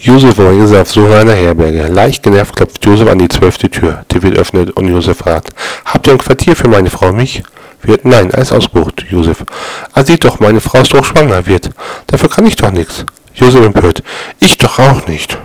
Josef und Maria auf Suche einer Herberge. Leicht genervt klopft Josef an die zwölfte Tür. Die wird öffnet und Josef fragt, habt ihr ein Quartier für meine Frau und mich? Wird, nein, alles ausgebucht, Josef. Ah, sieh doch, meine Frau ist doch schwanger, wird. Dafür kann ich doch nichts. Josef empört, ich doch auch nicht.